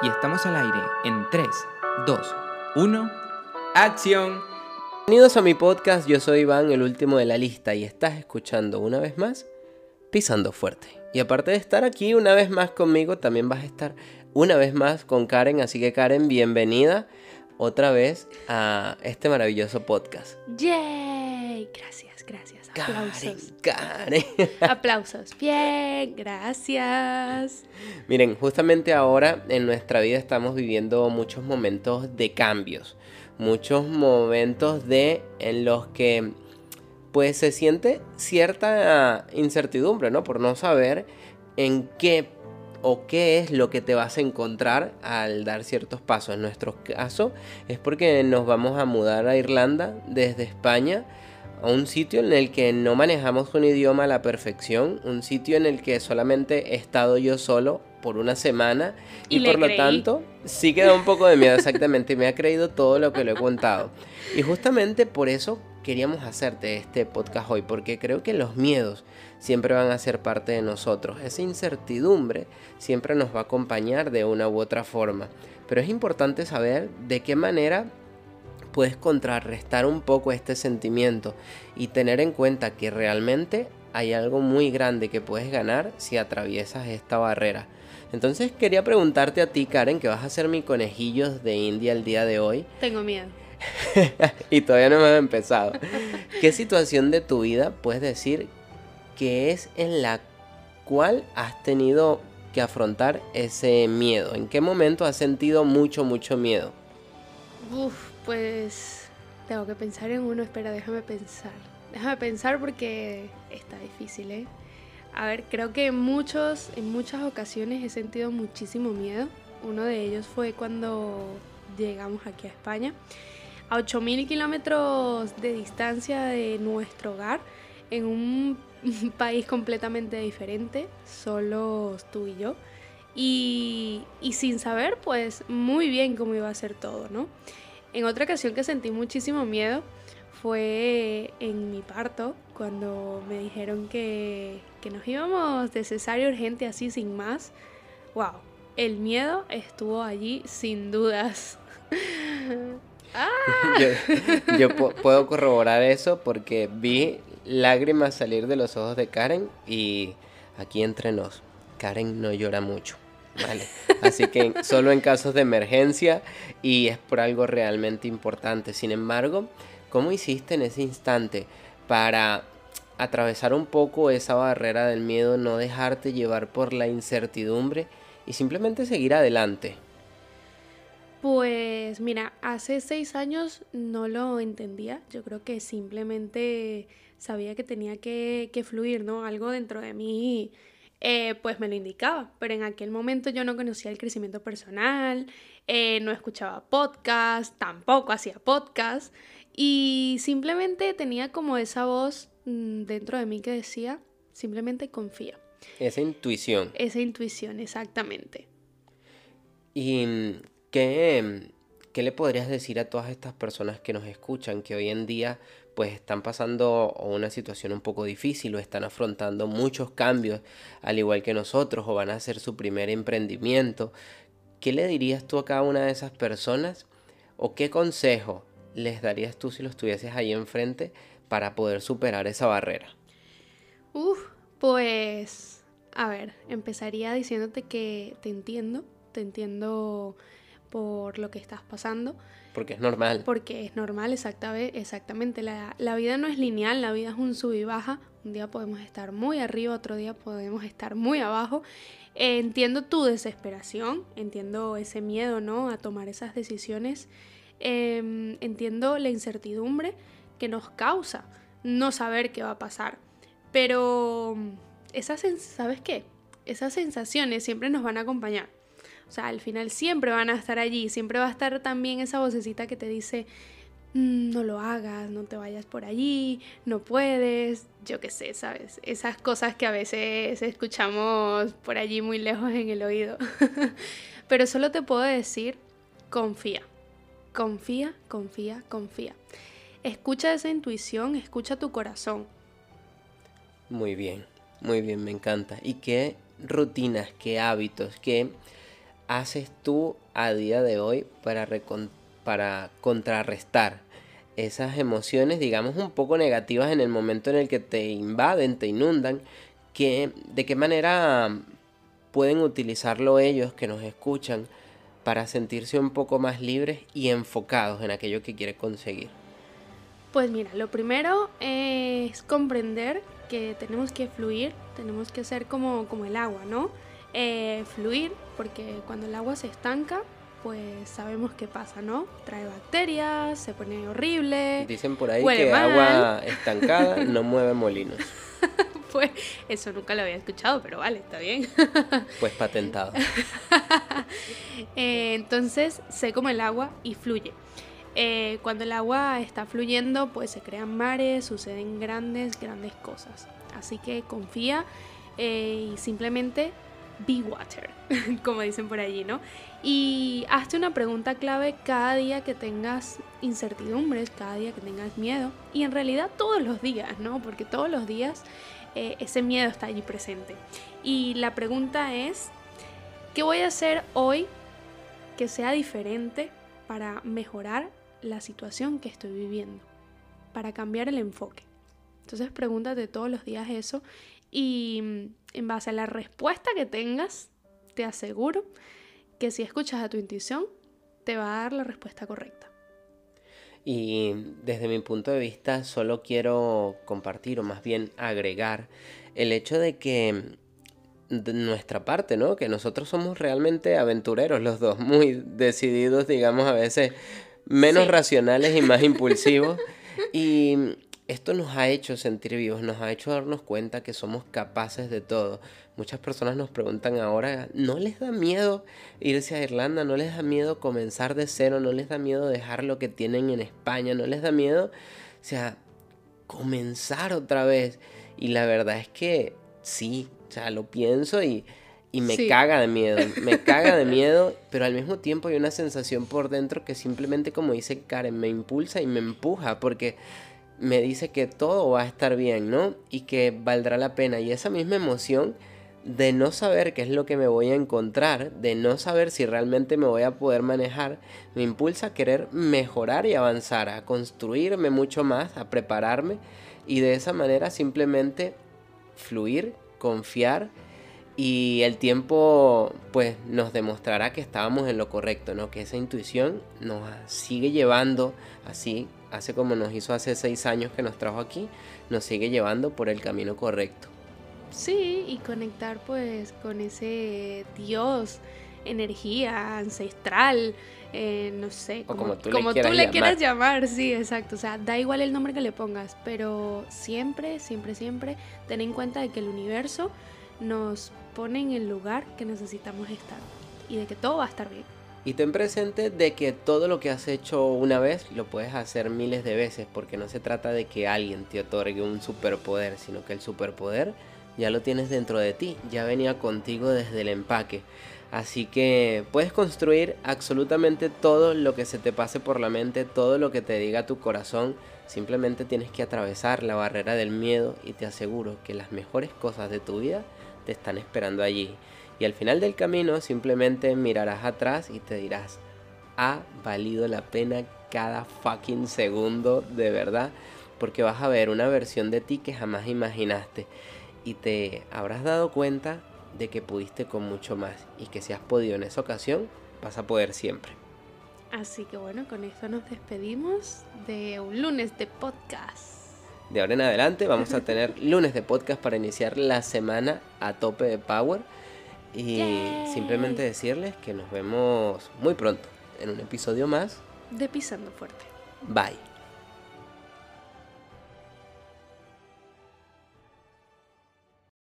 Y estamos al aire en 3, 2, 1, acción. Bienvenidos a mi podcast, yo soy Iván, el último de la lista, y estás escuchando una vez más Pisando Fuerte. Y aparte de estar aquí una vez más conmigo, también vas a estar una vez más con Karen, así que Karen, bienvenida otra vez a este maravilloso podcast. ¡Yay! Gracias, gracias. Aplausos. Karen, Karen. Aplausos. Bien, gracias. Miren, justamente ahora en nuestra vida estamos viviendo muchos momentos de cambios, muchos momentos de en los que pues se siente cierta incertidumbre, ¿no? Por no saber en qué o qué es lo que te vas a encontrar al dar ciertos pasos. En nuestro caso es porque nos vamos a mudar a Irlanda desde España a un sitio en el que no manejamos un idioma a la perfección, un sitio en el que solamente he estado yo solo por una semana y, Y por lo creí. tanto sí que da un poco de miedo exactamente, me ha creído todo lo que le he contado. Y justamente por eso queríamos hacerte este podcast hoy, porque creo que los miedos siempre van a ser parte de nosotros, esa incertidumbre siempre nos va a acompañar de una u otra forma, pero es importante saber de qué manera puedes contrarrestar un poco este sentimiento y tener en cuenta que realmente hay algo muy grande que puedes ganar si atraviesas esta barrera. Entonces quería preguntarte a ti, Karen, que vas a ser mi conejillos de India el día de hoy Tengo miedo. y todavía no hemos empezado. ¿Qué situación de tu vida puedes decir que es en la cual has tenido que afrontar ese miedo? ¿En qué momento has sentido mucho, mucho miedo? Uf, pues tengo que pensar en uno. Espera, déjame pensar. Déjame pensar porque está difícil, ¿eh? A ver, creo que en muchos, en muchas ocasiones he sentido muchísimo miedo. Uno de ellos fue cuando llegamos aquí a España. A 8.000 kilómetros de distancia de nuestro hogar, en un país completamente diferente, solos tú y yo. Y, y sin saber, pues, muy bien cómo iba a ser todo, ¿no? En otra ocasión que sentí muchísimo miedo fue en mi parto, cuando me dijeron que, que nos íbamos de cesárea urgente así sin más. ¡Wow! El miedo estuvo allí sin dudas. Yo, yo pu- puedo corroborar eso porque vi lágrimas salir de los ojos de Karen y aquí entre nos, Karen no llora mucho. Así que solo en casos de emergencia y es por algo realmente importante. Sin embargo, ¿cómo hiciste en ese instante para atravesar un poco esa barrera del miedo, no dejarte llevar por la incertidumbre y simplemente seguir adelante? Pues mira, hace seis años no lo entendía. Yo creo que simplemente sabía que tenía que fluir, ¿no? Algo dentro de mí, eh, pues me lo indicaba. Pero en aquel momento yo no conocía el crecimiento personal, eh, no escuchaba podcast, tampoco hacía podcast. Y simplemente tenía como esa voz mm, dentro de mí que decía, simplemente confía. Esa intuición. Esa intuición, exactamente. ¿Y mm, qué, le podrías decir a todas estas personas que nos escuchan que hoy en día pues están pasando una situación un poco difícil o están afrontando muchos cambios al igual que nosotros o van a hacer su primer emprendimiento? ¿Qué le dirías tú a cada una de esas personas o qué consejo les darías tú si los tuvieses ahí enfrente para poder superar esa barrera? Uf, pues, a ver, empezaría diciéndote que te entiendo, te entiendo por lo que estás pasando, Porque es normal. porque es normal, exactamente. La, la vida no es lineal, la vida es un sub y baja. Un día podemos estar muy arriba, otro día podemos estar muy abajo. Eh, entiendo tu desesperación, entiendo ese miedo, ¿no? A tomar esas decisiones. Em, entiendo la incertidumbre que nos causa no saber qué va a pasar. Pero esas, sens- ¿sabes qué? Esas sensaciones siempre nos van a acompañar. O sea, al final siempre van a estar allí, siempre va a estar también esa vocecita que te dice, "Mm, no lo hagas, no te vayas por allí, no puedes, yo qué sé, ¿sabes? Esas cosas que a veces escuchamos por allí muy lejos en el oído. Pero solo te puedo decir, confía, confía, confía, confía. Escucha esa intuición, escucha tu corazón. Muy bien, muy bien, me encanta. ¿Y qué rutinas, qué hábitos, qué haces tú a día de hoy para, para contrarrestar esas emociones, digamos, un poco negativas en el momento en el que te invaden, te inundan? Que, ¿De qué manera pueden utilizarlo ellos que nos escuchan para sentirse un poco más libres y enfocados en aquello que quieren conseguir? Pues mira, lo primero es comprender que tenemos que fluir, tenemos que ser como, como el agua, ¿no? Eh, fluir, porque cuando el agua se estanca, pues sabemos qué pasa, ¿no? Trae bacterias, se pone horrible. Dicen por ahí que agua estancada no mueve molinos. pues eso nunca lo había escuchado, pero vale, está bien. pues patentado. Eh, entonces, sé como el agua y fluye. Eh, cuando el agua está fluyendo, pues se crean mares, suceden grandes, grandes cosas. Así que confía eh, y simplemente be water, como dicen por allí, ¿no? Y hazte una pregunta clave cada día que tengas incertidumbres, cada día que tengas miedo. Y en realidad todos los días, ¿no? Porque todos los días eh, ese miedo está allí presente. Y la pregunta es, ¿qué voy a hacer hoy que sea diferente para mejorar la situación que estoy viviendo, para cambiar el enfoque. Entonces pregúntate todos los días eso y mm, en base a la respuesta que tengas, te aseguro que si escuchas a tu intuición, te va a dar la respuesta correcta. Y desde mi punto de vista solo quiero compartir o más bien agregar el hecho de que de nuestra parte, ¿no? Que nosotros somos realmente aventureros los dos, muy decididos, digamos, a veces menos racionales y más impulsivos. Y esto nos ha hecho sentir vivos, nos ha hecho darnos cuenta que somos capaces de todo. Muchas personas nos preguntan ahora, ¿no les da miedo irse a Irlanda? ¿No les da miedo comenzar de cero? ¿No les da miedo dejar lo que tienen en España? ¿No les da miedo, o sea, comenzar otra vez? Y la verdad es que sí, o sea, lo pienso y y me caga de miedo, me caga de miedo, pero al mismo tiempo hay una sensación por dentro que simplemente, como dice Karen, me impulsa y me empuja porque me dice que todo va a estar bien, ¿no? Y que valdrá la pena. Y esa misma emoción de no saber qué es lo que me voy a encontrar, de no saber si realmente me voy a poder manejar, me impulsa a querer mejorar y avanzar, a construirme mucho más, a prepararme y de esa manera simplemente fluir, confiar y el tiempo pues nos demostrará que estábamos en lo correcto, ¿no? Que esa intuición nos sigue llevando así, hace como nos hizo hace seis años que nos trajo aquí, nos sigue llevando por el camino correcto. Sí, y conectar pues con ese Dios, energía ancestral, eh, no sé, como, tú, le, quieras llamar, sí, exacto. O sea, da igual el nombre que le pongas, pero siempre, siempre, siempre ten en cuenta de que el universo nos pone en el lugar que necesitamos estar y de que todo va a estar bien. Y ten presente de que todo lo que has hecho una vez lo puedes hacer miles de veces, porque no se trata de que alguien te otorgue un superpoder, sino que el superpoder ya lo tienes dentro de ti, ya venía contigo desde el empaque. Así que puedes construir absolutamente todo lo que se te pase por la mente, todo lo que te diga tu corazón. Simplemente tienes que atravesar la barrera del miedo y te aseguro que las mejores cosas de tu vida te están esperando allí. Y al final del camino simplemente mirarás atrás y te dirás, ha valido la pena cada fucking segundo de verdad, porque vas a ver una versión de ti que jamás imaginaste y te habrás dado cuenta de que pudiste con mucho más y que si has podido en esa ocasión, vas a poder siempre. Así que bueno, con esto nos despedimos de un lunes de podcast de ahora en adelante vamos a tener lunes de podcast para iniciar la semana a tope de power. Y simplemente decirles que nos vemos muy pronto en un episodio más de Pisando Fuerte. Bye.